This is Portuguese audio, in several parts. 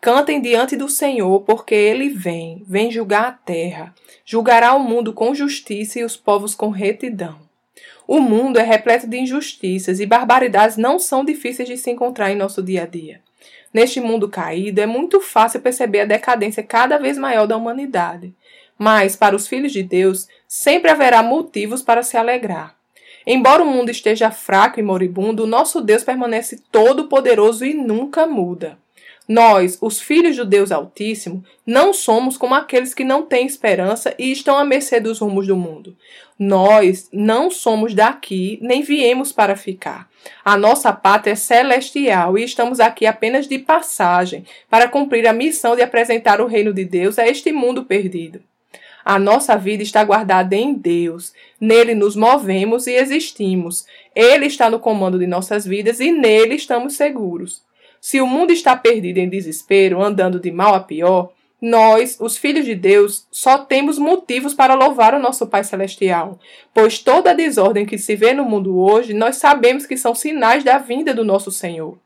Cantem diante do Senhor, porque ele vem, vem julgar a terra, julgará o mundo com justiça e os povos com retidão. O mundo é repleto de injustiças e barbaridades não são difíceis de se encontrar em nosso dia a dia. Neste mundo caído, é muito fácil perceber a decadência cada vez maior da humanidade. Mas, para os filhos de Deus, sempre haverá motivos para se alegrar. Embora o mundo esteja fraco e moribundo, o nosso Deus permanece todo-poderoso e nunca muda. Nós, os filhos do Deus Altíssimo, não somos como aqueles que não têm esperança e estão à mercê dos rumos do mundo. Nós não somos daqui, nem viemos para ficar. A nossa pátria é celestial e estamos aqui apenas de passagem para cumprir a missão de apresentar o reino de Deus a este mundo perdido. A nossa vida está guardada em Deus. Nele nos movemos e existimos. Ele está no comando de nossas vidas e nele estamos seguros. Se o mundo está perdido em desespero, andando de mal a pior, nós, os filhos de Deus, só temos motivos para louvar o nosso Pai Celestial, pois toda a desordem que se vê no mundo hoje, nós sabemos que são sinais da vinda do nosso Senhor.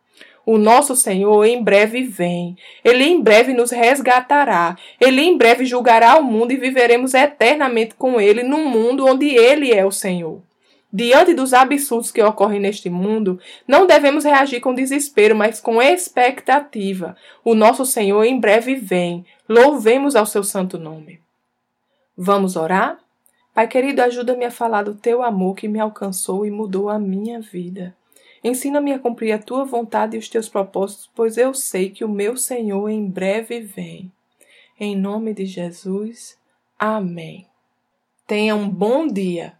O nosso Senhor em breve vem. Ele em breve nos resgatará. Ele em breve julgará o mundo e viveremos eternamente com ele num mundo onde ele é o Senhor. Diante dos absurdos que ocorrem neste mundo, não devemos reagir com desespero, mas com expectativa. O nosso Senhor em breve vem. Louvemos ao seu santo nome. Vamos orar? Pai querido, ajuda-me a falar do teu amor que me alcançou e mudou a minha vida. Ensina-me a cumprir a tua vontade e os teus propósitos, pois eu sei que o meu Senhor em breve vem. Em nome de Jesus. Amém. Tenha um bom dia